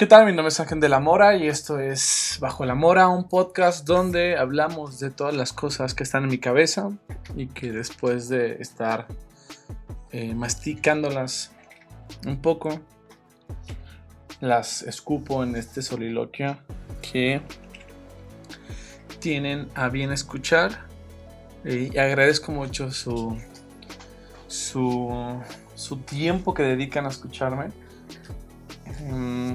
¿Qué tal? Mi nombre es Ángel de la Mora y esto es Bajo la Mora, un podcast donde hablamos de todas las cosas que están en mi cabeza y que después de estar eh, masticándolas un poco, las escupo en este soliloquio que tienen a bien escuchar y agradezco mucho su, su, su tiempo que dedican a escucharme. Mm,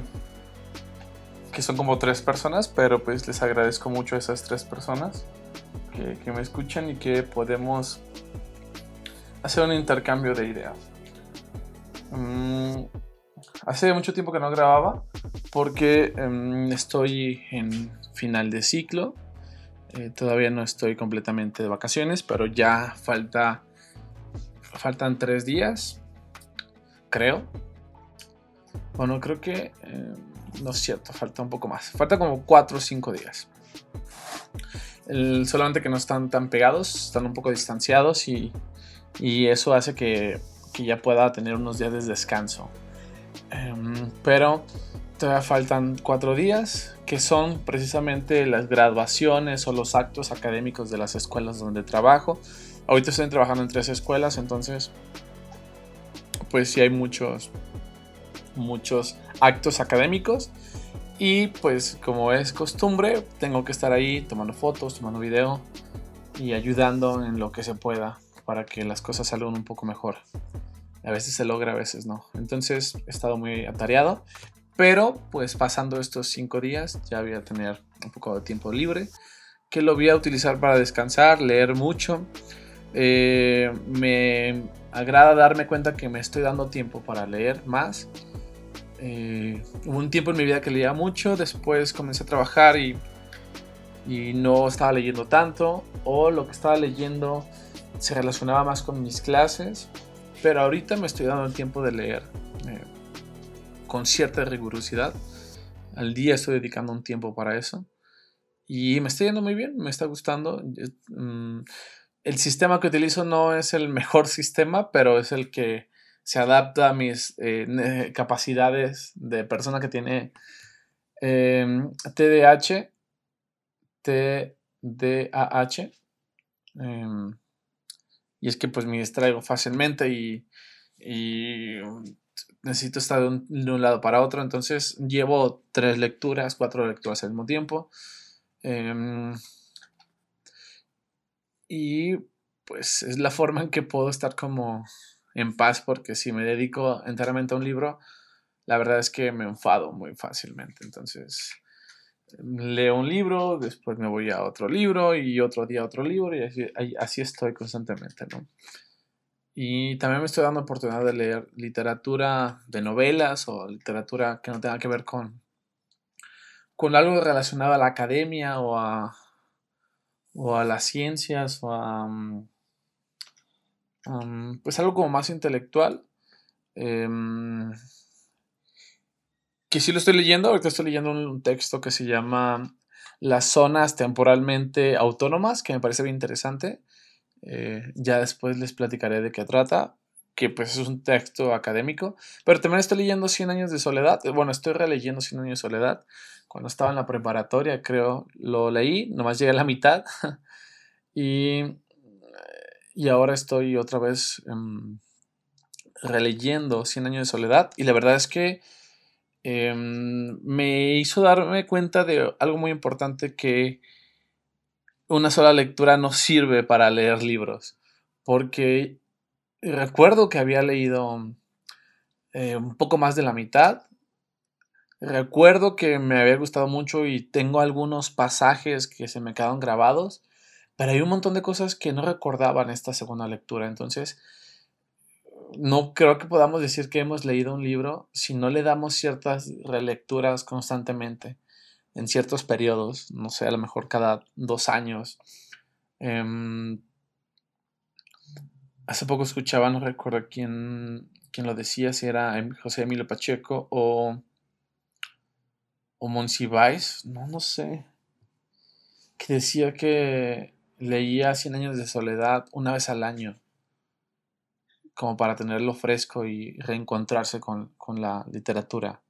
que son como tres personas, pero pues les agradezco mucho a esas tres personas que, me escuchan y que podemos hacer un intercambio de ideas. Mm, hace mucho tiempo que no grababa porque em, estoy en final de ciclo. Eh, todavía no estoy completamente de vacaciones, pero ya falta faltan tres días, creo. Bueno, creo que em, no es cierto, falta un poco más. Falta como 4 o 5 días. solamente que no están tan pegados, están un poco distanciados y, eso hace que, ya pueda tener unos días de descanso. Em, pero todavía faltan 4 días, que son precisamente las graduaciones o los actos académicos de las escuelas donde trabajo. Ahorita estoy trabajando en tres escuelas, entonces pues sí hay muchos muchos actos académicos y pues como es costumbre tengo que estar ahí tomando fotos, tomando video y ayudando en lo que se pueda para que las cosas salgan un poco mejor. A veces se logra, a veces no. Entonces he estado muy atareado, pero pues pasando estos cinco días ya voy a tener un poco de tiempo libre que lo voy a utilizar para descansar, leer mucho. Eh, me agrada darme cuenta que me estoy dando tiempo para leer más eh, hubo un tiempo en mi vida que leía mucho, después comencé a trabajar y, no estaba leyendo tanto, o lo que estaba leyendo se relacionaba más con mis clases, pero ahorita me estoy dando el tiempo de leer eh, con cierta rigurosidad. Al día estoy dedicando un tiempo para eso y me está yendo muy bien, me está gustando. Mm, el sistema que utilizo no es el mejor sistema, pero es el que se adapta a mis eh, capacidades de persona que tiene TDAH, em, TDAH. Em, y es que pues me distraigo fácilmente y, necesito estar de un, lado para otro. Entonces llevo tres lecturas, cuatro lecturas al mismo tiempo. Em, y pues es la forma en que puedo estar como en paz porque si me dedico enteramente a un libro, la verdad es que me enfado muy fácilmente. Entonces, leo un libro, después me voy a otro libro y otro día a otro libro y así, estoy constantemente, ¿no? Y también me estoy dando oportunidad de leer literatura de novelas o literatura que no tenga que ver con, con algo relacionado a la academia o a, o a las ciencias o a... Pues algo como más intelectual. Em, que sí lo estoy leyendo, ahorita estoy leyendo un texto que se llama Las zonas temporalmente autónomas, que me parece bien interesante. Eh, ya después les platicaré de qué trata, que pues es un texto académico. Pero también estoy leyendo 100 años de soledad. Bueno, estoy releyendo 100 años de soledad. Cuando estaba en la preparatoria, creo, lo leí, nomás llegué a la mitad. y y ahora estoy otra vez em, releyendo Cien años de soledad y la verdad es que em, me hizo darme cuenta de algo muy importante que una sola lectura no sirve para leer libros porque recuerdo que había leído eh, un poco más de la mitad recuerdo que me había gustado mucho y tengo algunos pasajes que se me quedaron grabados pero hay un montón de cosas que no recordaba en esta segunda lectura. Entonces, no creo que podamos decir que hemos leído un libro si no le damos ciertas relecturas constantemente en ciertos periodos, no sé, a lo mejor cada dos años. Em, hace poco escuchaba, no recuerdo quién, quién, lo decía, si era em, José Emilio Pacheco o, o Monsiváis, no, no sé, que decía que leía Cien años de soledad una vez al año, como para tenerlo fresco y reencontrarse con, la literatura.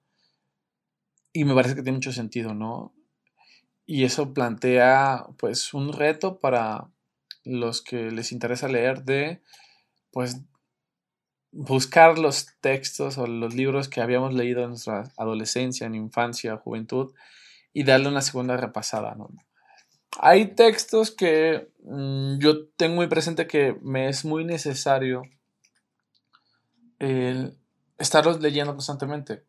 y me parece que tiene mucho sentido, ¿no? Y eso plantea pues un reto para los que les interesa leer de pues buscar los textos o los libros que habíamos leído en nuestra adolescencia, en infancia, juventud y darle una segunda repasada, ¿no? Hay textos que mm, yo tengo muy presente que me es muy necesario estarlos leyendo constantemente.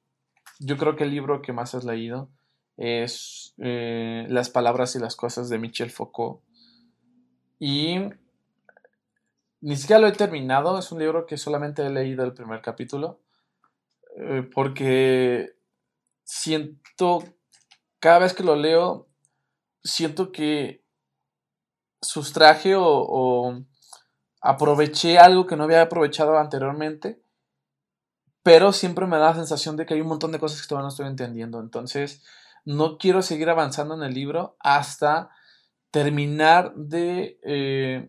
Yo creo que el libro que más has leído es eh, Las palabras y las cosas de Michel Foucault. Y ni siquiera lo he terminado, es un libro que solamente he leído el primer capítulo, eh, porque siento, cada vez que lo leo, siento que sustraje o aproveché algo que no había aprovechado anteriormente pero siempre me da la sensación de que hay un montón de cosas que todavía no estoy entendiendo. Entonces, no quiero seguir avanzando en el libro hasta terminar de, eh,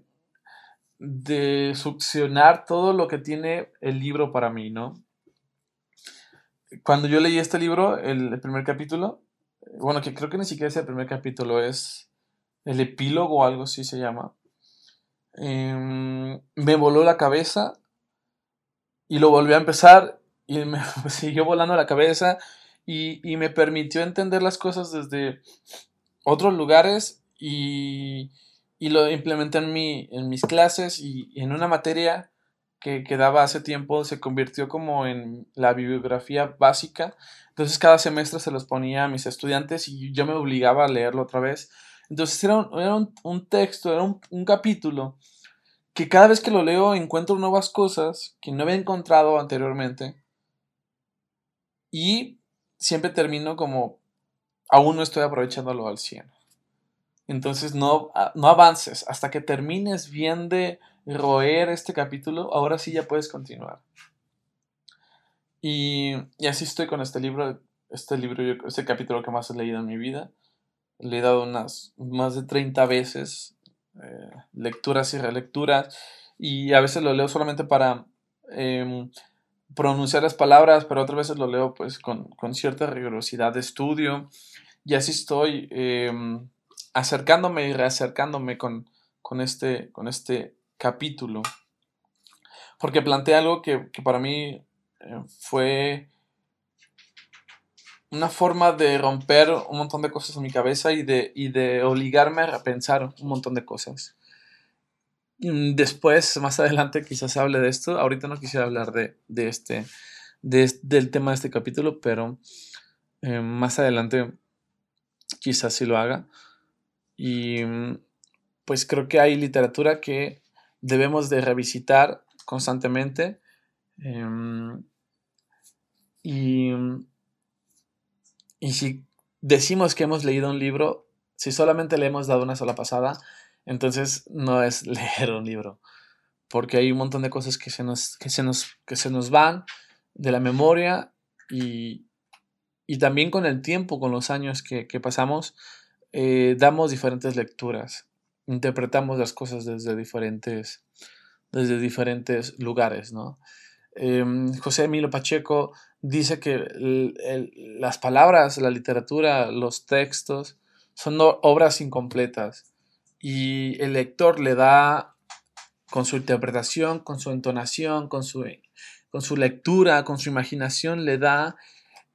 de succionar todo lo que tiene el libro para mí, ¿no? Cuando yo leí este libro, el, primer capítulo, bueno, que creo que ni siquiera es el primer capítulo, es el epílogo o algo así se llama, em, me voló la cabeza y lo volví a empezar y me siguió volando la cabeza y, me permitió entender las cosas desde otros lugares y, lo implementé en, mi, en mis clases y, en una materia que, que, daba hace tiempo se convirtió como en la bibliografía básica. Entonces cada semestre se los ponía a mis estudiantes y yo me obligaba a leerlo otra vez. Entonces era un, era un, texto, era un, capítulo que cada vez que lo leo encuentro nuevas cosas que no había encontrado anteriormente y siempre termino como, aún no estoy aprovechándolo al 100. Entonces no, ah, no avances hasta que termines bien de roer este capítulo, ahora sí ya puedes continuar. Y, así estoy con este libro, este libro, este capítulo que más he leído en mi vida. Le he dado unas más de 30 veces, eh, lecturas y relecturas, y a veces lo leo solamente para em, pronunciar las palabras, pero otras veces lo leo pues con, cierta rigurosidad de estudio y así estoy em, acercándome y reacercándome con, con, este, con este capítulo. Porque plantea algo que, para mí eh, fue una forma de romper un montón de cosas en mi cabeza y de, y de obligarme a repensar un montón de cosas. Mm, después, más adelante, quizás hable de esto. Ahorita no quisiera hablar de, este, del tema de este capítulo, pero eh, más adelante quizás sí lo haga. Y mm, pues creo que hay literatura que debemos de revisitar constantemente. Em, y, y si decimos que hemos leído un libro, si solamente le hemos dado una sola pasada, entonces no es leer un libro, porque hay un montón de cosas que se nos, que se nos, que se nos van de la memoria y, también con el tiempo, con los años que, pasamos, eh, damos diferentes lecturas, interpretamos las cosas desde diferentes, desde diferentes lugares, ¿no? Em, José Emilio Pacheco dice que las palabras, la literatura, los textos son obras incompletas y el lector le da con su interpretación, con su entonación, con su, con su lectura, con su imaginación, le da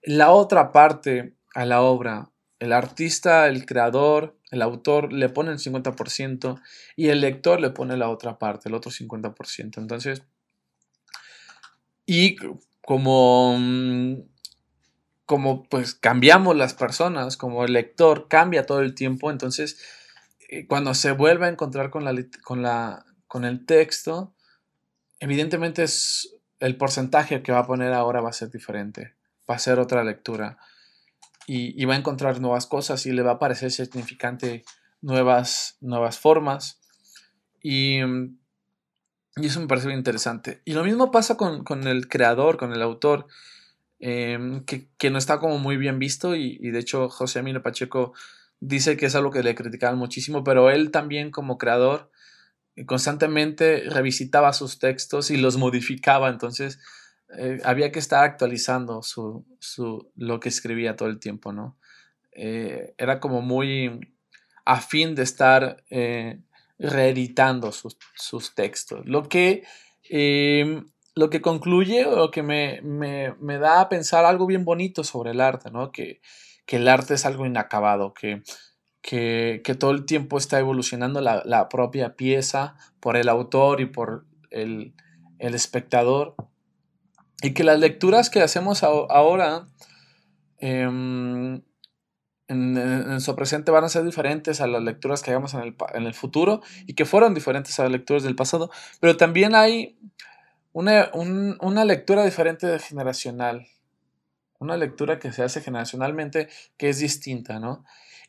la otra parte a la obra. El artista, el creador, el autor le pone el 50% y el lector le pone la otra parte, el otro 50%. Entonces, y como, como pues cambiamos las personas, como el lector cambia todo el tiempo, entonces eh, cuando se vuelve a encontrar con, la, con, la, con el texto, evidentemente es el porcentaje que va a poner ahora va a ser diferente, va a ser otra lectura y, va a encontrar nuevas cosas y le va a parecer significante nuevas, nuevas formas y, eso me parece muy interesante. Y lo mismo pasa con, el creador, con el autor, em, que, no está como muy bien visto y, y de hecho José Amino Pacheco dice que es algo que le criticaban muchísimo, pero él también como creador constantemente revisitaba sus textos y los modificaba, entonces eh, había que estar actualizando su, lo que escribía todo el tiempo, ¿no? Eh, era como muy afín de estar eh, reeditando sus, textos, lo que, em, lo que concluye o lo que me, da a pensar algo bien bonito sobre el arte, ¿no? Que, el arte es algo inacabado, que, que, todo el tiempo está evolucionando la, propia pieza por el autor y por el, el espectador y que las lecturas que hacemos ahora em, en, su presente van a ser diferentes a las lecturas que hagamos en el, en el, futuro y que fueron diferentes a las lecturas del pasado. Pero también hay una, una lectura diferente de generacional. Una lectura que se hace generacionalmente que es distinta, ¿no?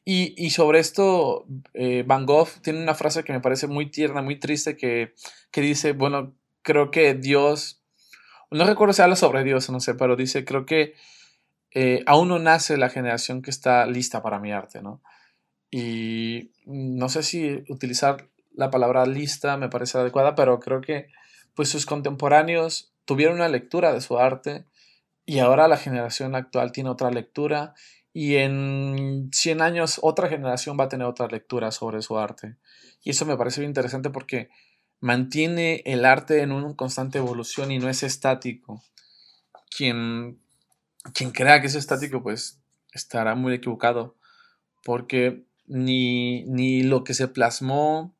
Y, y sobre esto, eh, Van Gogh tiene una frase que me parece muy tierna, muy triste, que, que dice, bueno, creo que Dios no recuerdo si habla sobre Dios, no sé, pero dice, creo que eh, aún no nace la generación que está lista para mi arte, ¿no? Y no sé si utilizar la palabra lista me parece adecuada, pero creo que pues sus contemporáneos tuvieron una lectura de su arte y ahora la generación actual tiene otra lectura y en 100 años otra generación va a tener otra lectura sobre su arte. Y eso me parece muy interesante porque mantiene el arte en una constante evolución y no es estático. Quien, quien crea que es estático, pues estará muy equivocado, porque ni, ni lo que se plasmó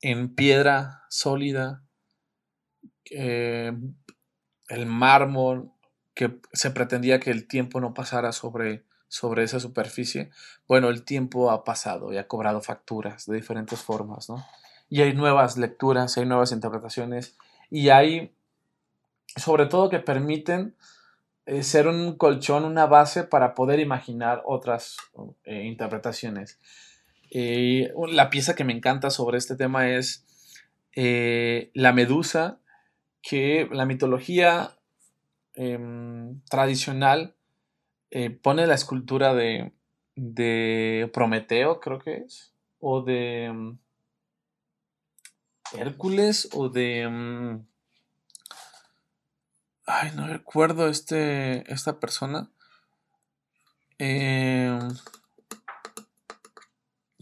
en piedra sólida, eh, el mármol, que se pretendía que el tiempo no pasara sobre, sobre esa superficie, bueno, el tiempo ha pasado y ha cobrado facturas de diferentes formas, ¿no? Y hay nuevas lecturas, hay nuevas interpretaciones y hay sobre todo que permiten eh, ser un colchón, una base para poder imaginar otras eh, interpretaciones. Eh, la pieza que me encanta sobre este tema es la medusa, que la mitología em, tradicional pone la escultura de, de Prometeo, creo que es, o de Hércules o de... Mm, ay, no recuerdo este, esta persona. Em,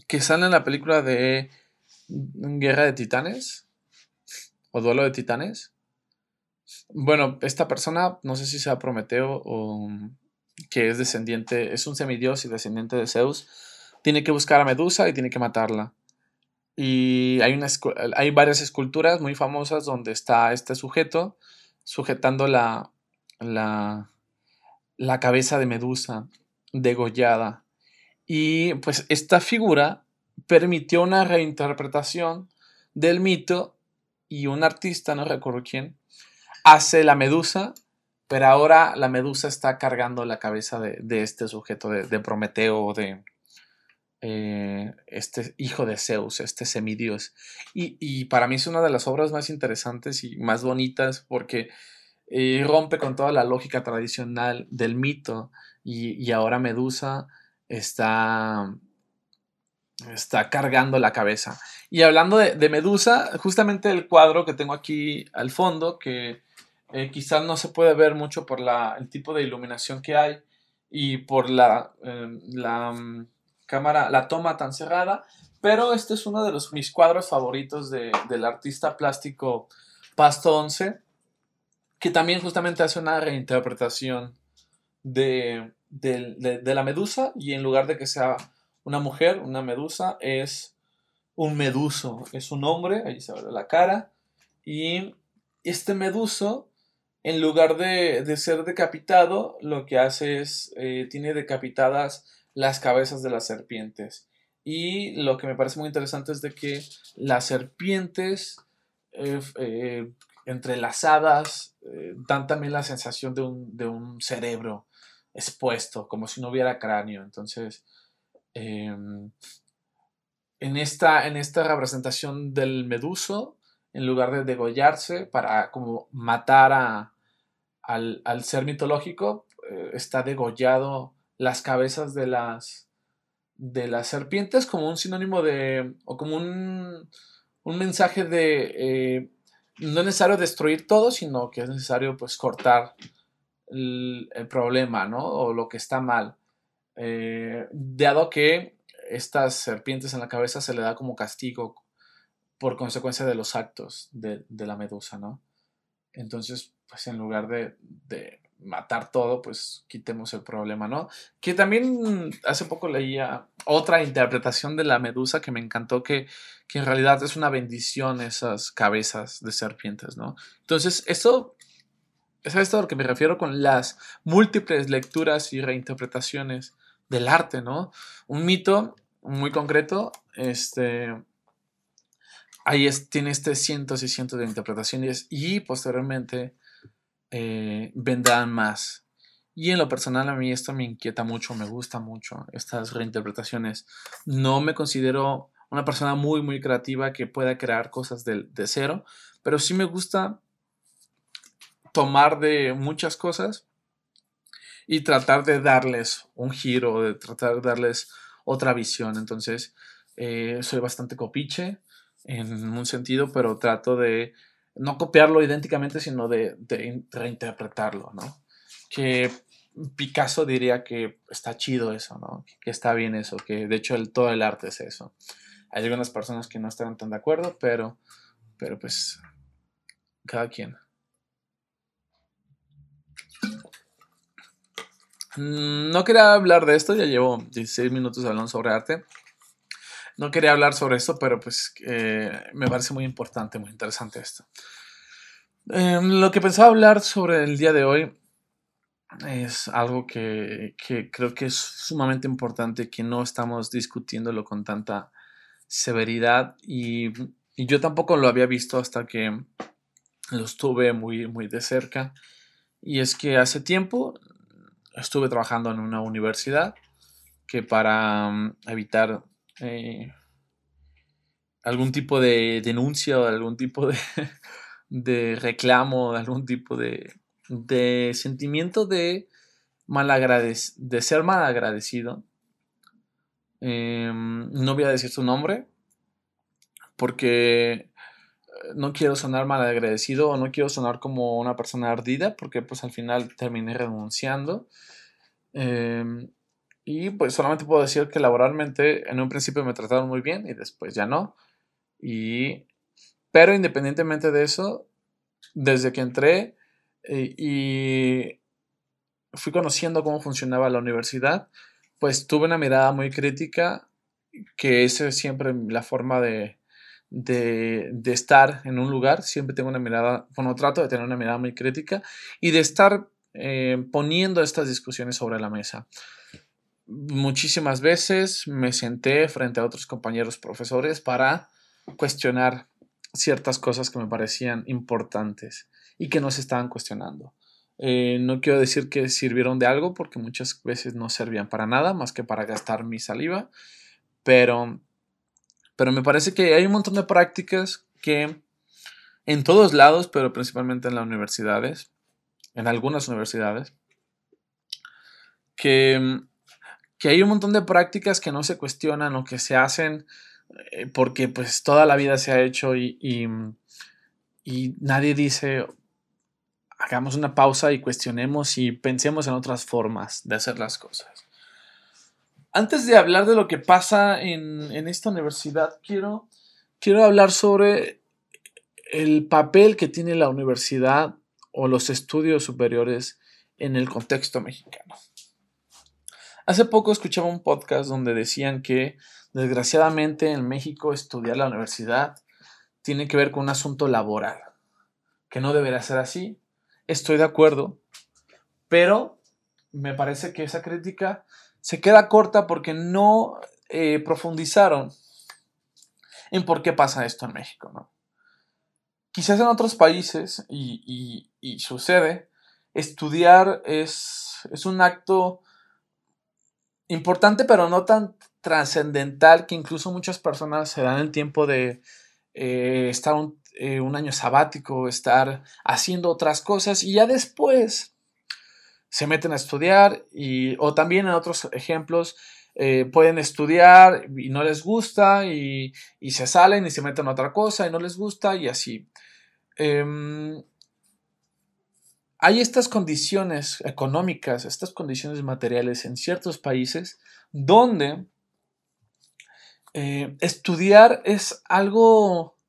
que sale en la película de Guerra de Titanes o Duelo de Titanes. Bueno, esta persona, no sé si sea Prometeo o que es descendiente, es un semidios y descendiente de Zeus, tiene que buscar a Medusa y tiene que matarla. Y hay, hay varias esculturas muy famosas donde está este sujeto sujetando la, la, la cabeza de Medusa degollada. Y pues esta figura permitió una reinterpretación del mito y un artista, no recuerdo quién, hace la medusa, pero ahora la medusa está cargando la cabeza de, de este sujeto, de, de Prometeo o de, eh, este hijo de Zeus, este semidios. Y, para mí es una de las obras más interesantes y más bonitas porque eh, rompe con toda la lógica tradicional del mito y, ahora Medusa está, está cargando la cabeza. Y hablando de, Medusa, justamente el cuadro que tengo aquí al fondo, que eh, quizás no se puede ver mucho por la, el tipo de iluminación que hay y por la, la mm, cámara, la toma tan cerrada, pero este es uno de los, mis cuadros favoritos del artista plástico Pasto 11, que también justamente hace una reinterpretación de, la medusa y en lugar de que sea una mujer, una medusa, es un meduso, es un hombre, ahí se ve la cara, y este meduso, en lugar de, ser decapitado, lo que hace es, eh, tiene decapitadas las cabezas de las serpientes. Y lo que me parece muy interesante es de que las serpientes eh, eh, entrelazadas eh, dan también la sensación de un, cerebro expuesto, como si no hubiera cráneo. Entonces, em, en, esta, en esta representación del meduso, en lugar de degollarse para como matar a, al, al ser mitológico, está degollado las cabezas de las, de las serpientes como un sinónimo de, o como un, un mensaje de, eh, no es necesario destruir todo, sino que es necesario pues cortar el, problema, ¿no? O lo que está mal. Eh, dado que estas serpientes en la cabeza se le da como castigo por consecuencia de los actos de, la medusa, ¿no? Entonces, pues en lugar de, matar todo, pues quitemos el problema, ¿no? Que también hace poco leía otra interpretación de la medusa que me encantó, que, que en realidad es una bendición esas cabezas de serpientes, ¿no? Entonces, eso es a esto a lo que me refiero con las múltiples lecturas y reinterpretaciones del arte, ¿no? Un mito muy concreto, este, ahí tiene este cientos y cientos de interpretaciones y posteriormente eh, vendrán más. Y en lo personal a mí esto me inquieta mucho, me gusta mucho estas reinterpretaciones. No me considero una persona muy, muy creativa que pueda crear cosas de, de cero, pero sí me gusta tomar de muchas cosas y tratar de darles un giro, de tratar de darles otra visión. Entonces, eh, soy bastante copiche en un sentido, pero trato de no copiarlo idénticamente, sino de, reinterpretarlo, ¿no? Que Picasso diría que está chido eso, ¿no? Que está bien eso, que de hecho todo el arte es eso. Hay algunas personas que no están tan de acuerdo, pero, pero pues cada quien. Mm, no quería hablar de esto, ya llevo 16 minutos hablando sobre arte. No quería hablar sobre esto, pero pues eh, me parece muy importante, muy interesante esto. Em, lo que pensaba hablar sobre el día de hoy es algo que, creo que es sumamente importante, que no estamos discutiéndolo con tanta severidad y, y yo tampoco lo había visto hasta que lo estuve muy, muy de cerca. Y es que hace tiempo estuve trabajando en una universidad que para mm, evitar eh, algún tipo de denuncia o algún tipo de, de reclamo, algún tipo de, de sentimiento de, de ser mal agradecido. Em, no voy a decir su nombre porque no quiero sonar mal agradecido o no quiero sonar como una persona ardida porque pues al final terminé renunciando. Em, y pues solamente puedo decir que laboralmente en un principio me trataron muy bien y después ya no. Y, pero independientemente de eso, desde que entré eh, y fui conociendo cómo funcionaba la universidad, pues tuve una mirada muy crítica, que esa es siempre la forma de, de, estar en un lugar, siempre tengo una mirada, bueno, trato de tener una mirada muy crítica y de estar eh, poniendo estas discusiones sobre la mesa. Muchísimas veces me senté frente a otros compañeros profesores para cuestionar ciertas cosas que me parecían importantes y que no se estaban cuestionando. Eh, no quiero decir que sirvieron de algo porque muchas veces no servían para nada más que para gastar mi saliva, pero pero me parece que hay un montón de prácticas que en todos lados, pero principalmente en las universidades, en algunas universidades, que, que hay un montón de prácticas que no se cuestionan o que se hacen eh, porque pues toda la vida se ha hecho y, y, y nadie dice, hagamos una pausa y cuestionemos y pensemos en otras formas de hacer las cosas. Antes de hablar de lo que pasa en, esta universidad, quiero, quiero hablar sobre el papel que tiene la universidad o los estudios superiores en el contexto mexicano. Hace poco escuchaba un podcast donde decían que desgraciadamente en México estudiar la universidad tiene que ver con un asunto laboral, que no debería ser así. Estoy de acuerdo, pero me parece que esa crítica se queda corta porque no eh, profundizaron en por qué pasa esto en México. ¿no? Quizás en otros países, y, sucede, estudiar es, es, un acto importante, pero no tan trascendental que incluso muchas personas se dan el tiempo de eh, estar un, eh, un año sabático, estar haciendo otras cosas y ya después se meten a estudiar y, o también en otros ejemplos eh, pueden estudiar y no les gusta y, se salen y se meten a otra cosa y no les gusta y así. em, hay estas condiciones económicas, estas condiciones materiales en ciertos países donde eh, estudiar es algo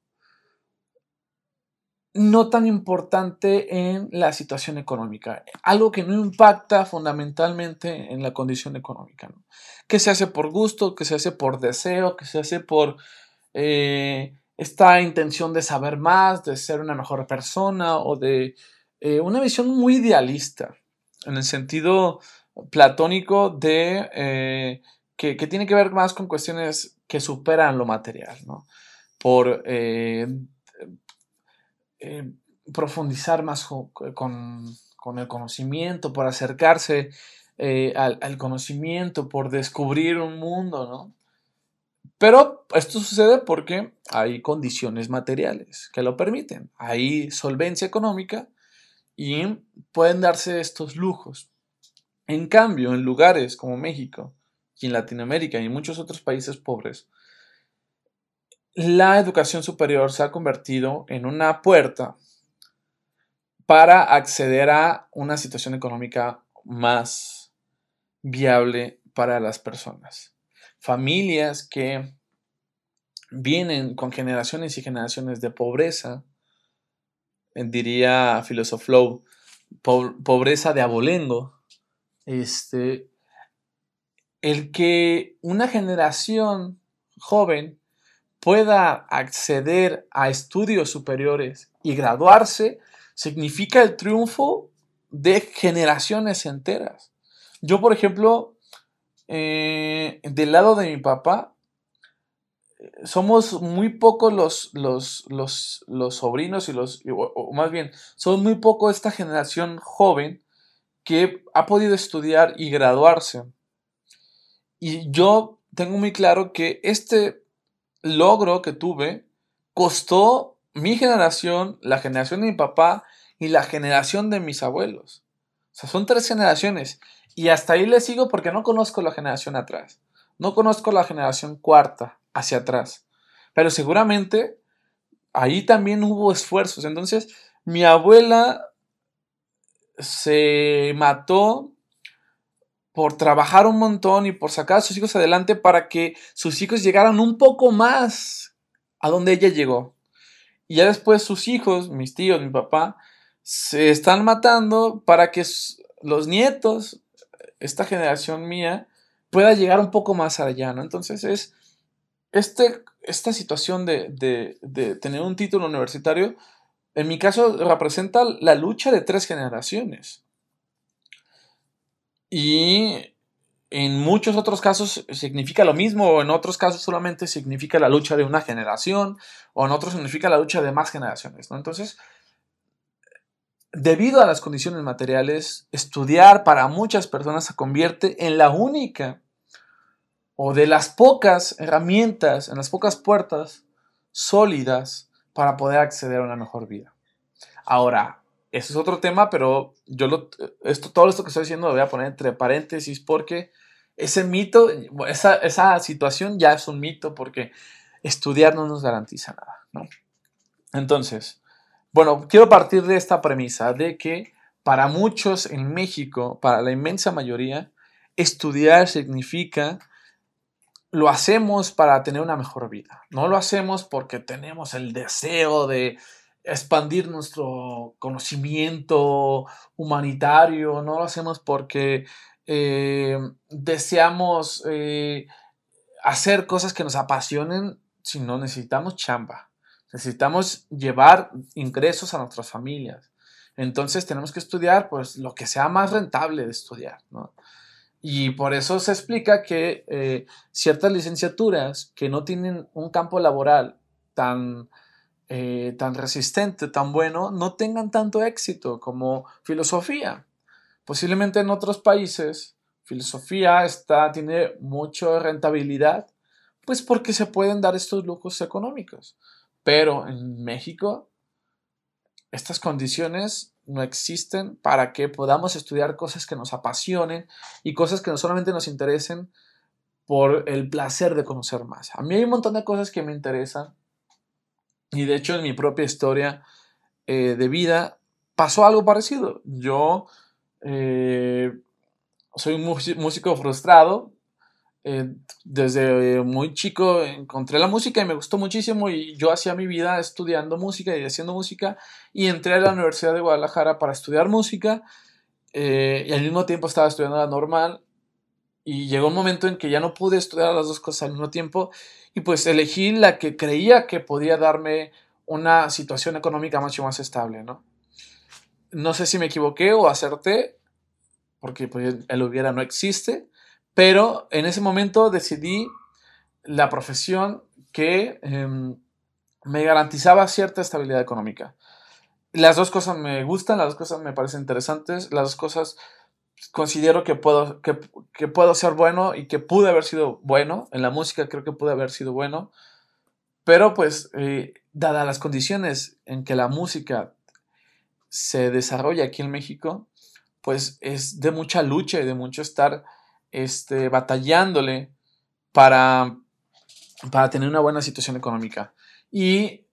no tan importante en la situación económica, algo que no impacta fundamentalmente en la condición económica, que se hace por gusto, que se hace por deseo, que se hace por eh, esta intención de saber más, de ser una mejor persona o de eh, una visión muy idealista, en el sentido platónico de eh, que, tiene que ver más con cuestiones que superan lo material, ¿no? Por eh, profundizar más con, el conocimiento, por acercarse al, al, conocimiento, por descubrir un mundo, ¿no? Pero esto sucede porque hay condiciones materiales que lo permiten. Hay solvencia económica y pueden darse estos lujos. En cambio, en lugares como México y en Latinoamérica y en muchos otros países pobres, la educación superior se ha convertido en una puerta para acceder a una situación económica más viable para las personas. Familias que vienen con generaciones y generaciones de pobreza, diría Filosoflow, pobreza de abolengo, este, el que una generación joven pueda acceder a estudios superiores y graduarse significa el triunfo de generaciones enteras. Yo, por ejemplo, eh, del lado de mi papá, somos muy pocos los, los, sobrinos y los, o, más bien, son muy poco esta generación joven que ha podido estudiar y graduarse. Y yo tengo muy claro que este logro que tuve costó mi generación, la generación de mi papá y la generación de mis abuelos. O sea, son tres generaciones. Y hasta ahí le sigo porque no conozco la generación atrás. No conozco la generación cuarta hacia atrás. Pero seguramente ahí también hubo esfuerzos. Entonces, mi abuela se mató por trabajar un montón y por sacar a sus hijos adelante para que sus hijos llegaran un poco más a donde ella llegó. Y ya después sus hijos, mis tíos, mi papá, se están matando para que los nietos, esta generación mía, pueda llegar un poco más allá, ¿no? Entonces es este, esta situación de, tener un título universitario, en mi caso, representa la lucha de tres generaciones. Y en muchos otros casos significa lo mismo, o en otros casos solamente significa la lucha de una generación, o en otros significa la lucha de más generaciones. ¿no? Entonces, debido a las condiciones materiales, estudiar para muchas personas se convierte en la única o de las pocas herramientas, en las pocas puertas sólidas para poder acceder a una mejor vida. Ahora, eso es otro tema, pero yo esto, todo esto que estoy diciendo lo voy a poner entre paréntesis porque ese mito, esa, esa situación ya es un mito porque estudiar no nos garantiza nada, ¿no? Entonces, bueno, quiero partir de esta premisa de que para muchos en México, para la inmensa mayoría, estudiar significa lo hacemos para tener una mejor vida. No lo hacemos porque tenemos el deseo de expandir nuestro conocimiento humanitario, no lo hacemos porque eh, deseamos eh, hacer cosas que nos apasionen, sino necesitamos chamba, necesitamos llevar ingresos a nuestras familias. Entonces tenemos que estudiar pues lo que sea más rentable de estudiar, ¿no? Y por eso se explica que eh, ciertas licenciaturas que no tienen un campo laboral tan, eh, tan resistente, tan bueno, no tengan tanto éxito como filosofía. Posiblemente en otros países filosofía está, tiene mucha rentabilidad, pues porque se pueden dar estos lujos económicos. Pero en México, estas condiciones no existen para que podamos estudiar cosas que nos apasionen y cosas que no solamente nos interesen por el placer de conocer más. A mí hay un montón de cosas que me interesan y de hecho en mi propia historia eh, de vida pasó algo parecido. Yo eh, soy un músico frustrado. Eh, desde muy chico encontré la música y me gustó muchísimo y yo hacía mi vida estudiando música y haciendo música y entré a la Universidad de Guadalajara para estudiar música y al mismo tiempo estaba estudiando la normal y llegó un momento en que ya no pude estudiar las dos cosas al mismo tiempo y pues elegí la que creía que podía darme una situación económica mucho más estable, ¿no? No sé si me equivoqué o acerté, porque pues, el hubiera no existe, pero en ese momento decidí la profesión que em, me garantizaba cierta estabilidad económica. Las dos cosas me gustan, las dos cosas me parecen interesantes, las dos cosas considero que puedo, que, puedo ser bueno y que pude haber sido bueno. En la música creo que pude haber sido bueno. Pero pues, eh, dadas las condiciones en que la música se desarrolla aquí en México, pues es de mucha lucha y de mucho estar este, batallándole para, para tener una buena situación económica. Y,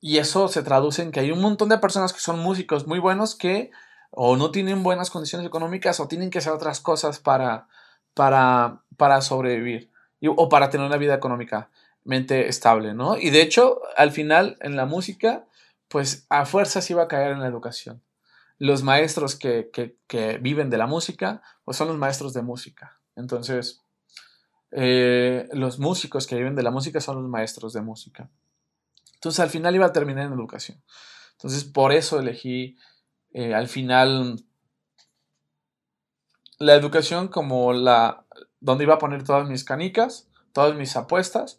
y eso se traduce en que hay un montón de personas que son músicos muy buenos que o no tienen buenas condiciones económicas o tienen que hacer otras cosas para, para, para sobrevivir o para tener una vida económicamente estable, ¿no? Y de hecho, al final, en la música, pues a fuerzas iba a caer en la educación. Los maestros que, viven de la música, pues son los maestros de música. Entonces, eh, los músicos que viven de la música son los maestros de música. Entonces, al final iba a terminar en educación. Entonces, por eso elegí eh, al final la educación como la donde iba a poner todas mis canicas, todas mis apuestas.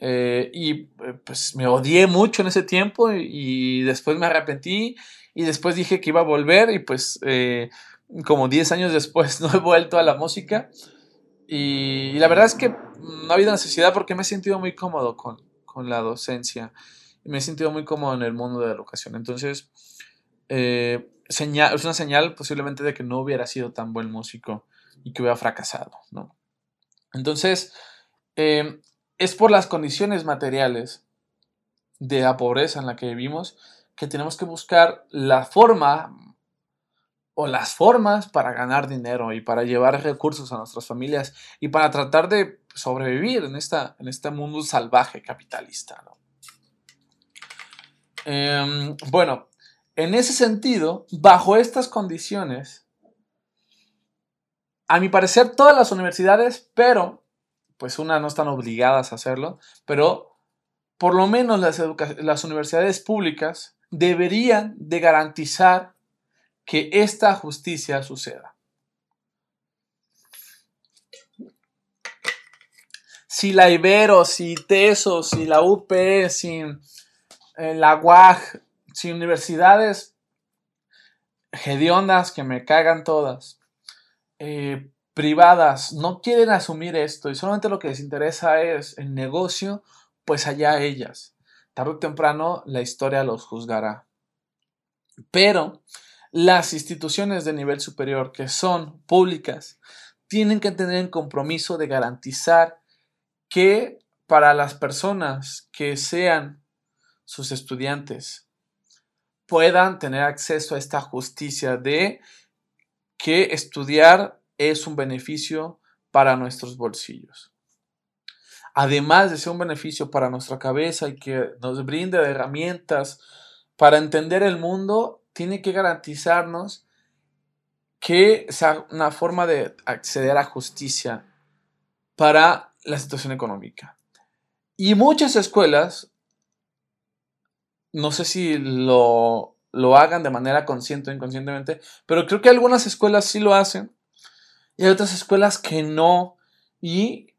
Eh, y eh, pues me odié mucho en ese tiempo y, después me arrepentí y después dije que iba a volver y pues como 10 años después no he vuelto a la música y, la verdad es que no ha habido necesidad porque me he sentido muy cómodo con, con la docencia y me he sentido muy cómodo en el mundo de la educación. Entonces, eh, señal, es una señal posiblemente de que no hubiera sido tan buen músico y que hubiera fracasado, ¿no? Entonces, em, es por las condiciones materiales de la pobreza en la que vivimos que tenemos que buscar la forma o las formas para ganar dinero y para llevar recursos a nuestras familias y para tratar de sobrevivir en, esta, en este mundo salvaje capitalista. ¿no? Em, bueno, en ese sentido, bajo estas condiciones, a mi parecer todas las universidades, pero, pues unas no están obligadas a hacerlo, pero por lo menos las, las universidades públicas deberían de garantizar que esta justicia suceda. Si la Ibero, si TESO, si la UP, si eh, la UAG si universidades hediondas que me cagan todas, eh, privadas, no quieren asumir esto y solamente lo que les interesa es el negocio, pues allá ellas. Tarde o temprano la historia los juzgará. Pero las instituciones de nivel superior que son públicas tienen que tener el compromiso de garantizar que para las personas que sean sus estudiantes puedan tener acceso a esta justicia de que estudiar es un beneficio para nuestros bolsillos. Además de ser un beneficio para nuestra cabeza y que nos brinde herramientas para entender el mundo, tiene que garantizarnos que sea una forma de acceder a justicia para la situación económica. Y muchas escuelas no sé si lo, hagan de manera consciente o inconscientemente, pero creo que algunas escuelas sí lo hacen y hay otras escuelas que no y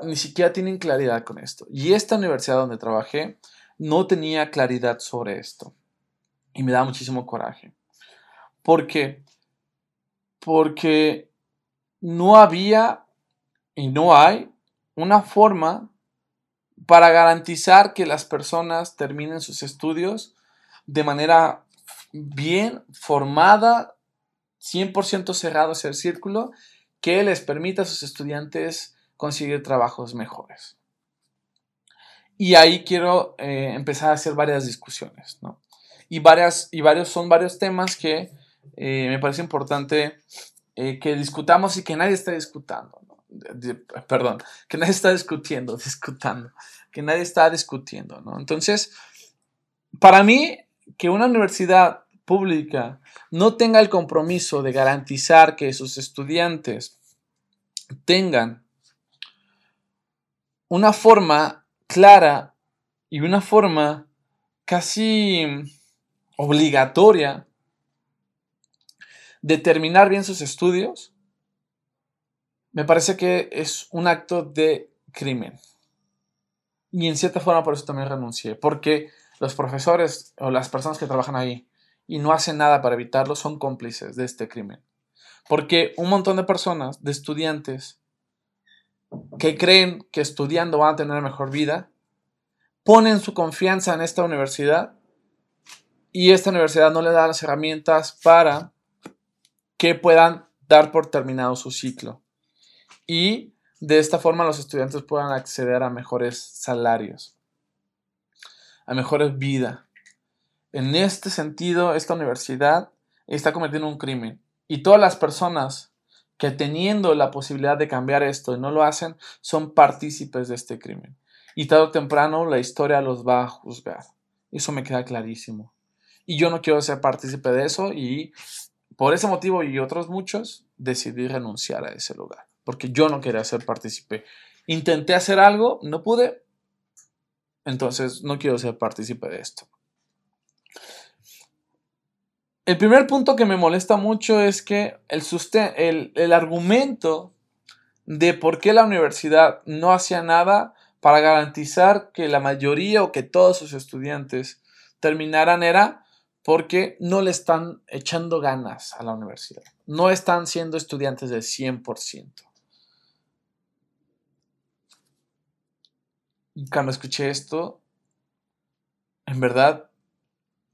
ni siquiera tienen claridad con esto. Y esta universidad donde trabajé no tenía claridad sobre esto y me da muchísimo coraje. ¿Por qué? Porque no había y no hay una forma para garantizar que las personas terminen sus estudios de manera bien formada, 100% cerrado el círculo, que les permita a sus estudiantes conseguir trabajos mejores. Y ahí quiero eh, empezar a hacer varias discusiones. y, varias, y varios, son varios temas que eh, me parece importante eh, que discutamos y que nadie está discutiendo. perdón, que nadie está discutiendo, discutiendo, que nadie está discutiendo. ¿no? Entonces, para mí, que una universidad pública no tenga el compromiso de garantizar que sus estudiantes tengan una forma clara y una forma casi obligatoria de terminar bien sus estudios, me parece que es un acto de crimen. Y en cierta forma por eso también renuncié, porque los profesores o las personas que trabajan ahí y no hacen nada para evitarlo son cómplices de este crimen. Porque un montón de personas, de estudiantes, que creen que estudiando van a tener mejor vida, ponen su confianza en esta universidad y esta universidad no le da las herramientas para que puedan dar por terminado su ciclo. Y de esta forma los estudiantes puedan acceder a mejores salarios, a mejores vida. En este sentido, esta universidad está cometiendo un crimen. Y todas las personas que teniendo la posibilidad de cambiar esto y no lo hacen, son partícipes de este crimen. Y tarde o temprano la historia los va a juzgar. Eso me queda clarísimo. Y yo no quiero ser partícipe de eso y por ese motivo y otros muchos decidí renunciar a ese lugar. Porque yo no quería ser partícipe. Intenté hacer algo, no pude. Entonces no quiero ser partícipe de esto. El primer punto que me molesta mucho es que el, el, el argumento de por qué la universidad no hacía nada para garantizar que la mayoría o que todos sus estudiantes terminaran era porque no le están echando ganas a la universidad. No están siendo estudiantes del 100%. Y cuando escuché esto, en verdad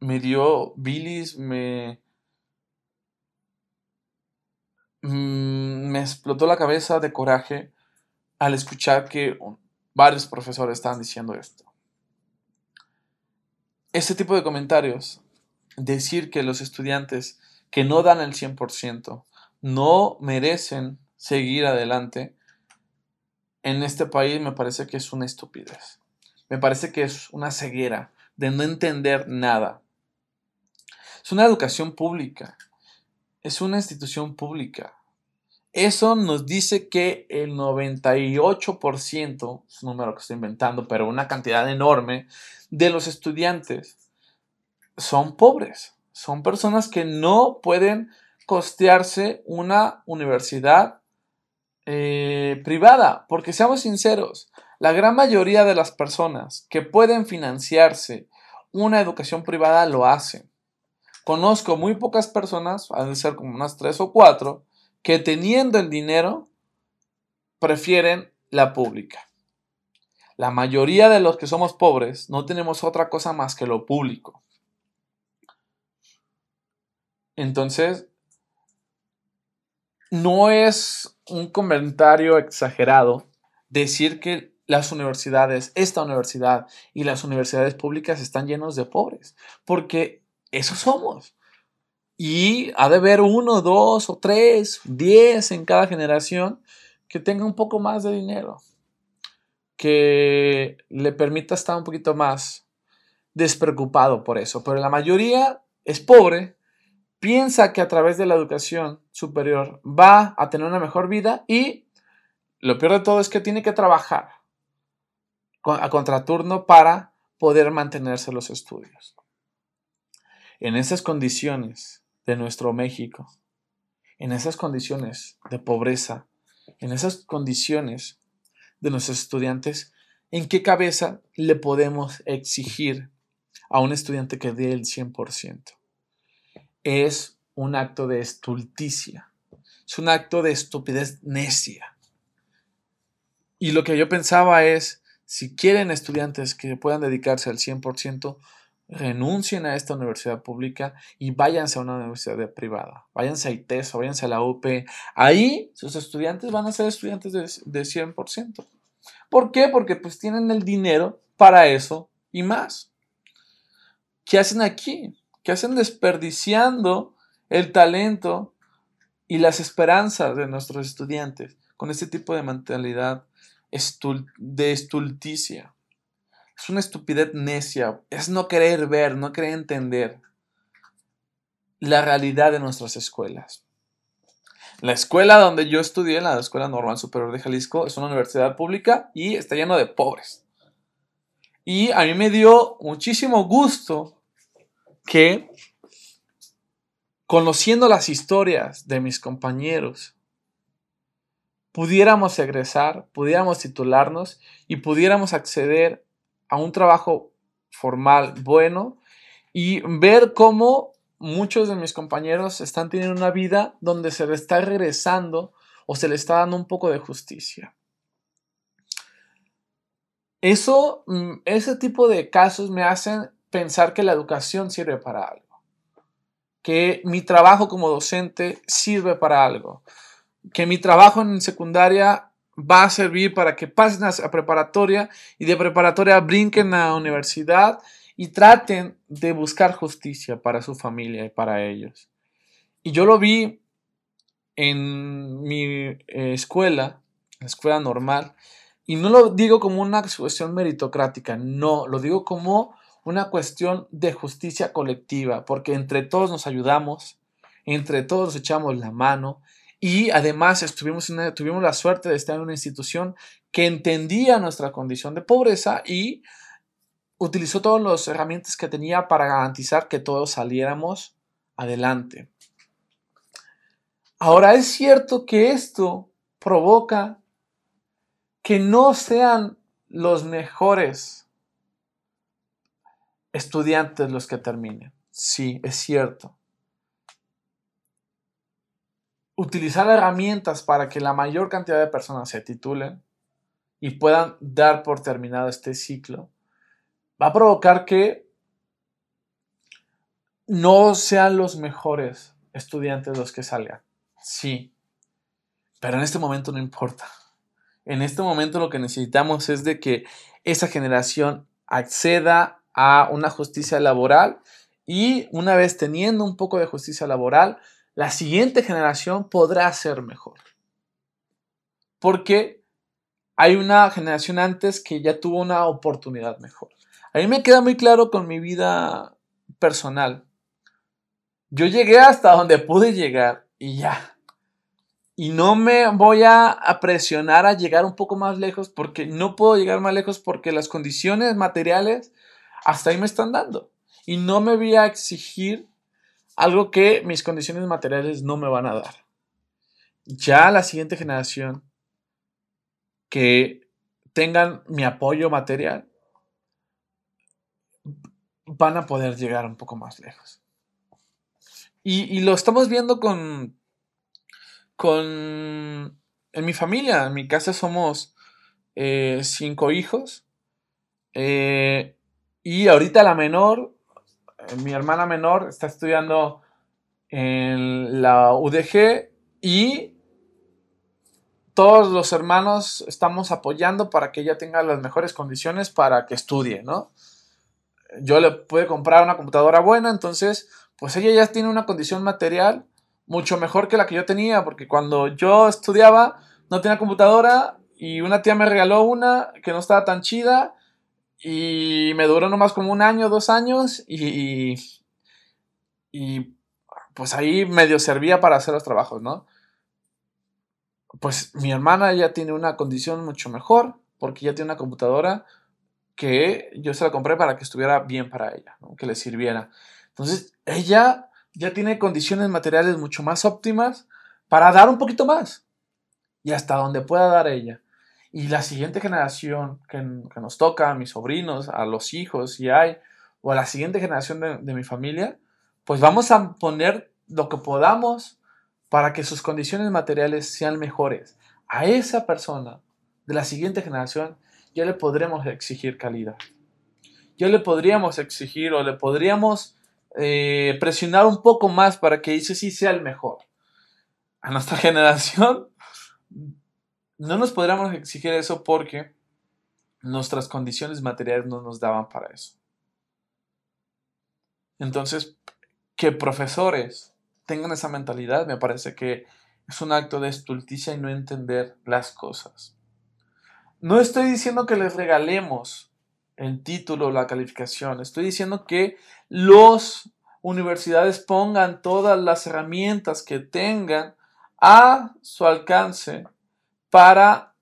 me dio bilis, me, mm, me explotó la cabeza de coraje al escuchar que varios profesores estaban diciendo esto. Este tipo de comentarios, decir que los estudiantes que no dan el 100% no merecen seguir adelante, en este país me parece que es una estupidez. Me parece que es una ceguera de no entender nada. Es una educación pública. Es una institución pública. Eso nos dice que el 98%, es un número que estoy inventando, pero una cantidad enorme de los estudiantes son pobres. Son personas que no pueden costearse una universidad eh, privada. Porque seamos sinceros, la gran mayoría de las personas que pueden financiarse una educación privada lo hacen. Conozco muy pocas personas, han ser como unas tres o cuatro, que teniendo el dinero prefieren la pública. La mayoría de los que somos pobres no tenemos otra cosa más que lo público. Entonces, no es un comentario exagerado decir que las universidades, esta universidad y las universidades públicas están llenos de pobres, porque eso somos. Y ha de haber uno, dos o tres, diez en cada generación que tenga un poco más de dinero, que le permita estar un poquito más despreocupado por eso. Pero la mayoría es pobre, piensa que a través de la educación superior va a tener una mejor vida y lo peor de todo es que tiene que trabajar a contraturno para poder mantenerse los estudios. En esas condiciones, de nuestro México, en esas condiciones de pobreza, en esas condiciones de nuestros estudiantes, ¿en qué cabeza le podemos exigir a un estudiante que dé el 100%? Es un acto de estulticia, es un acto de estupidez necia. Y lo que yo pensaba es, si quieren estudiantes que puedan dedicarse al 100%, renuncien a esta universidad pública y váyanse a una universidad privada. Váyanse a ITESO, váyanse a la UP. Ahí sus estudiantes van a ser estudiantes de, de 100%. ¿Por qué? Porque pues tienen el dinero para eso y más. ¿Qué hacen aquí? que hacen desperdiciando el talento y las esperanzas de nuestros estudiantes con este tipo de mentalidad de estulticia. Es una estupidez necia, es no querer ver, no querer entender la realidad de nuestras escuelas. La escuela donde yo estudié, la Escuela Normal Superior de Jalisco, es una universidad pública y está lleno de pobres. Y a mí me dio muchísimo gusto que, conociendo las historias de mis compañeros, pudiéramos egresar, pudiéramos titularnos y pudiéramos acceder a un trabajo formal bueno y ver cómo muchos de mis compañeros están teniendo una vida donde se le está regresando o se le está dando un poco de justicia. Eso, mm, ese tipo de casos me hacen pensar que la educación sirve para algo, que mi trabajo como docente sirve para algo, que mi trabajo en secundaria va a servir para que pasen a preparatoria y de preparatoria brinquen a universidad y traten de buscar justicia para su familia y para ellos. Y yo lo vi en mi eh, escuela, la escuela normal, y no lo digo como una cuestión meritocrática, no, lo digo como una cuestión de justicia colectiva, porque entre todos nos ayudamos, entre todos nos echamos la mano y además tuvimos la suerte de estar en una institución que entendía nuestra condición de pobreza y utilizó todas las herramientas que tenía para garantizar que todos saliéramos adelante. Ahora es cierto que esto provoca que no sean los mejores estudiantes los que terminen. Sí, es cierto. Utilizar herramientas para que la mayor cantidad de personas se titulen y puedan dar por terminado este ciclo va a provocar que no sean los mejores estudiantes los que salgan. Sí, pero en este momento no importa. En este momento lo que necesitamos es de que esa generación acceda a una justicia laboral y una vez teniendo un poco de justicia laboral, la siguiente generación podrá ser mejor. Porque hay una generación antes que ya tuvo una oportunidad mejor. A mí me queda muy claro con mi vida personal. Yo llegué hasta donde pude llegar y ya. Y no me voy a, presionar a llegar un poco más lejos porque no puedo llegar más lejos porque las condiciones materiales hasta ahí me están dando. Y no me voy a exigir algo que mis condiciones materiales no me van a dar. Ya la siguiente generación que tengan mi apoyo material van a poder llegar un poco más lejos. Y, lo estamos viendo con, con, en mi familia, en mi casa somos eh, cinco hijos. Eh, y ahorita la menor, mi hermana menor, está estudiando en la UDG y todos los hermanos estamos apoyando para que ella tenga las mejores condiciones para que estudie, ¿no? yo le pude comprar una computadora buena, entonces, pues ella ya tiene una condición material mucho mejor que la que yo tenía, porque cuando yo estudiaba no tenía computadora y una tía me regaló una que no estaba tan chida y me duró nomás como un año, dos años y, y pues ahí medio servía para hacer los trabajos, ¿no? Pues mi hermana ya tiene una condición mucho mejor porque ya tiene una computadora que yo se la compré para que estuviera bien para ella, que le sirviera. Entonces, ella ya tiene condiciones materiales mucho más óptimas para dar un poquito más y hasta donde pueda dar ella. Y la siguiente generación que, nos toca, a mis sobrinos, a los hijos, si hay, o a la siguiente generación de, mi familia, pues vamos a poner lo que podamos para que sus condiciones materiales sean mejores. A esa persona de la siguiente generación ya le podremos exigir calidad. Ya le podríamos exigir o le podríamos eh, presionar un poco más para que ese sí sea el mejor. A nuestra generación no nos podríamos exigir eso porque nuestras condiciones materiales no nos daban para eso. Entonces, que profesores tengan esa mentalidad me parece que es un acto de estulticia y no entender las cosas. No estoy diciendo que les regalemos el título o la calificación, estoy diciendo que los universidades pongan todas las herramientas que tengan a su alcance para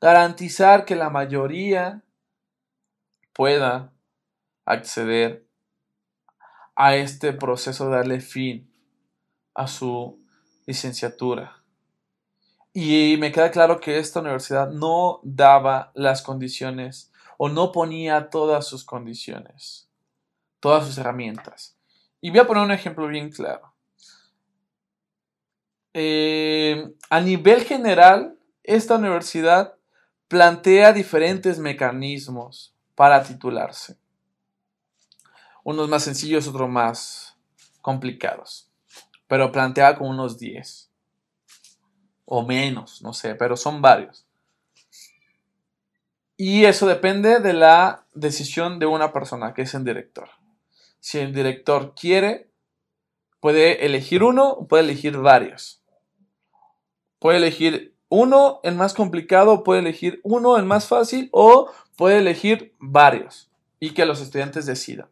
garantizar que la mayoría pueda acceder a este proceso de darle fin a su licenciatura. Y me queda claro que esta universidad no daba las condiciones o no ponía todas sus condiciones, todas sus herramientas. Y voy a poner un ejemplo bien claro. Eh, a nivel general, esta universidad plantea diferentes mecanismos para titularse. Unos más sencillos, otros más complicados. Pero plantea como unos 10. O menos, no sé, pero son varios. Y eso depende de la decisión de una persona, que es el director. Si el director quiere, puede elegir uno, puede elegir varios. Puede elegir uno, el más complicado, puede elegir uno, el más fácil, o puede elegir varios y que los estudiantes decidan.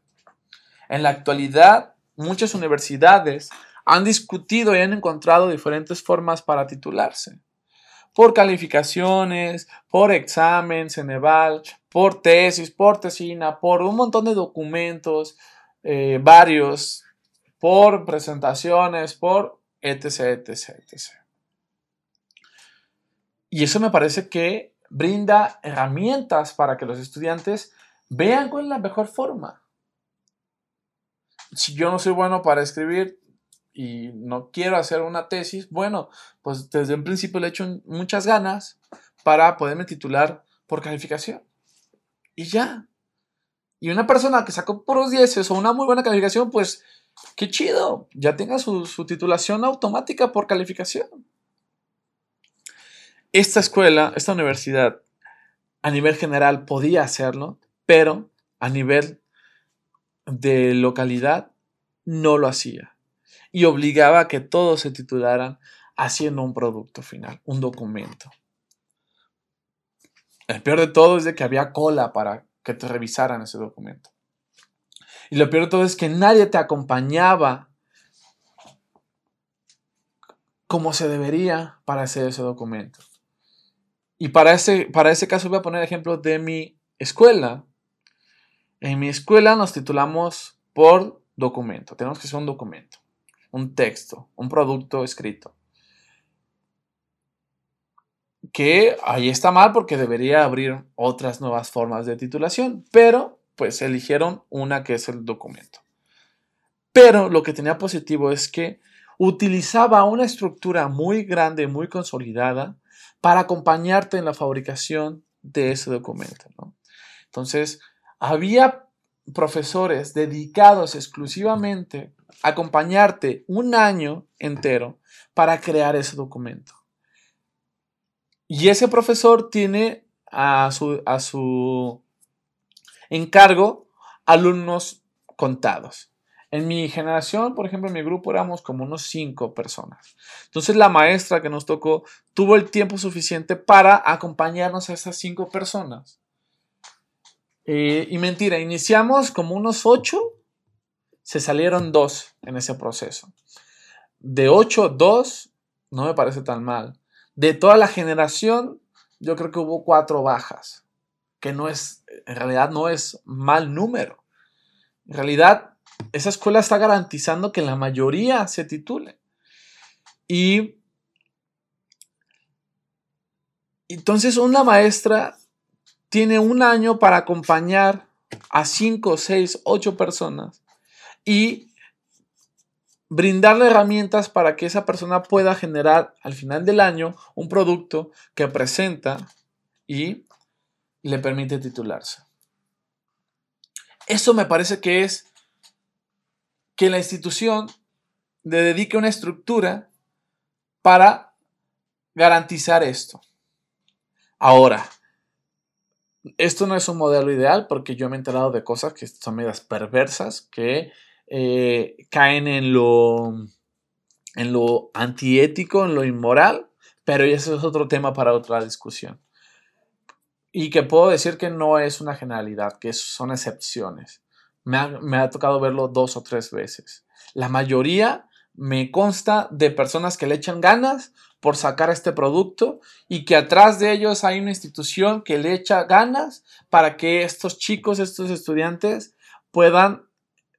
En la actualidad, muchas universidades han discutido y han encontrado diferentes formas para titularse. Por calificaciones, por examen, Ceneval, por tesis, por tesina, por un montón de documentos, eh, varios, por presentaciones, por etc, etc, etc. Y eso me parece que brinda herramientas para que los estudiantes vean cuál la mejor forma. Si yo no soy bueno para escribir y no quiero hacer una tesis, bueno, pues desde un principio le he hecho muchas ganas para poderme titular por calificación. Y ya. Y una persona que sacó puros 10 o una muy buena calificación, pues qué chido, ya tenga su titulación automática por calificación. Esta escuela, esta universidad, a nivel general podía hacerlo, pero a nivel de localidad no lo hacía. Y obligaba a que todos se titularan haciendo un producto final, un documento. El peor de todo es de que había cola para que te revisaran ese documento. Y lo peor de todo es que nadie te acompañaba como se debería para hacer ese documento. Y para ese, para ese caso voy a poner ejemplo de mi escuela. En mi escuela nos titulamos por documento. Tenemos que hacer un documento, un texto, un producto escrito. Que ahí está mal porque debería abrir otras nuevas formas de titulación, pero pues eligieron una que es el documento. Pero lo que tenía positivo es que utilizaba una estructura muy grande, muy consolidada, para acompañarte en la fabricación de ese documento. Entonces, había profesores dedicados exclusivamente a acompañarte un año entero para crear ese documento. Y ese profesor tiene a su, a su encargo alumnos contados. En mi generación, por ejemplo, en mi grupo éramos como unos cinco personas. Entonces la maestra que nos tocó tuvo el tiempo suficiente para acompañarnos a esas cinco personas. Eh, y mentira, iniciamos como unos ocho, se salieron dos en ese proceso. De ocho, dos, no me parece tan mal. De toda la generación, yo creo que hubo cuatro bajas, que no es, en realidad no es mal número. En realidad, esa escuela está garantizando que la mayoría se titule. Y entonces una maestra tiene un año para acompañar a 5, 6, 8 personas y brindarle herramientas para que esa persona pueda generar al final del año un producto que presenta y le permite titularse. Eso me parece que es que la institución le dedique una estructura para garantizar esto. Ahora, esto no es un modelo ideal porque yo me he enterado de cosas que son medias perversas, que eh, caen en lo, en lo antiético, en lo inmoral, pero ese es otro tema para otra discusión. Y que puedo decir que no es una generalidad, que son excepciones. Me ha, tocado verlo dos o tres veces. La mayoría me consta de personas que le echan ganas por sacar este producto y que atrás de ellos hay una institución que le echa ganas para que estos chicos, estos estudiantes puedan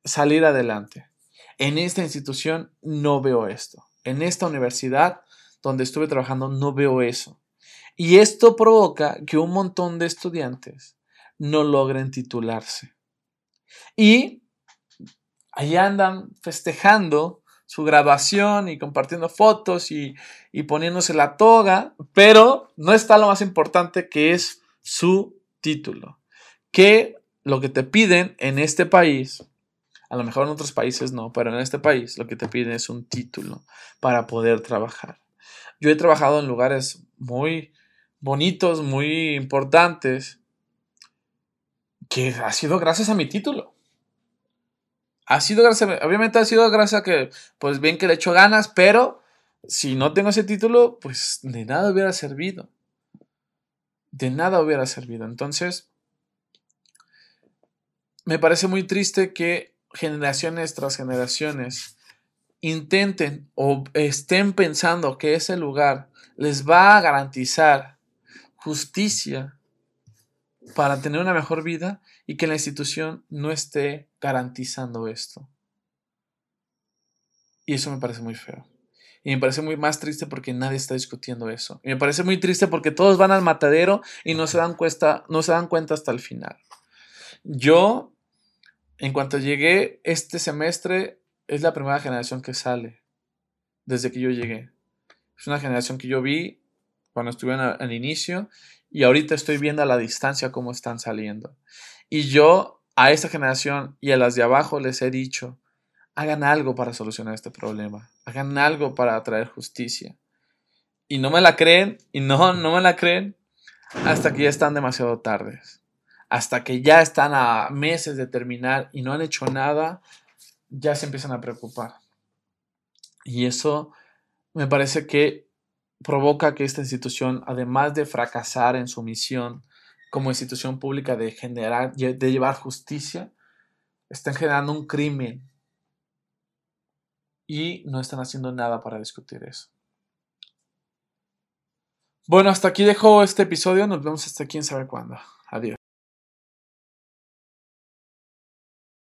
salir adelante. En esta institución no veo esto. En esta universidad donde estuve trabajando no veo eso. Y esto provoca que un montón de estudiantes no logren titularse. Y ahí andan festejando su graduación y compartiendo fotos y, y, poniéndose la toga, pero no está lo más importante que es su título. Que lo que te piden en este país, a lo mejor en otros países no, pero en este país lo que te piden es un título para poder trabajar. Yo he trabajado en lugares muy bonitos, muy importantes, que ha sido gracias a mi título. Ha sido gracias, obviamente ha sido gracias a que, pues bien que le echo ganas, pero si no tengo ese título, pues de nada hubiera servido. De nada hubiera servido. Entonces, me parece muy triste que generaciones tras generaciones intenten o estén pensando que ese lugar les va a garantizar justicia para tener una mejor vida y que la institución no esté garantizando esto. Y eso me parece muy feo. Y me parece muy más triste porque nadie está discutiendo eso. Y me parece muy triste porque todos van al matadero y no se dan cuenta, no se dan cuenta hasta el final. Yo, en cuanto llegué este semestre, es la primera generación que sale desde que yo llegué. Es una generación que yo vi cuando estuve al inicio y ahorita estoy viendo a la distancia cómo están saliendo. Y yo a esta generación y a las de abajo les he dicho, hagan algo para solucionar este problema, hagan algo para traer justicia. Y no me la creen, y no, no me la creen, hasta que ya están demasiado tardes. Hasta que ya están a meses de terminar y no han hecho nada, ya se empiezan a preocupar. Y eso me parece que provoca que esta institución, además de fracasar en su misión como institución pública de generar, de llevar justicia, estén generando un crimen y no están haciendo nada para discutir eso. Bueno, hasta aquí dejo este episodio. Nos vemos hasta quién sabe cuándo. Adiós.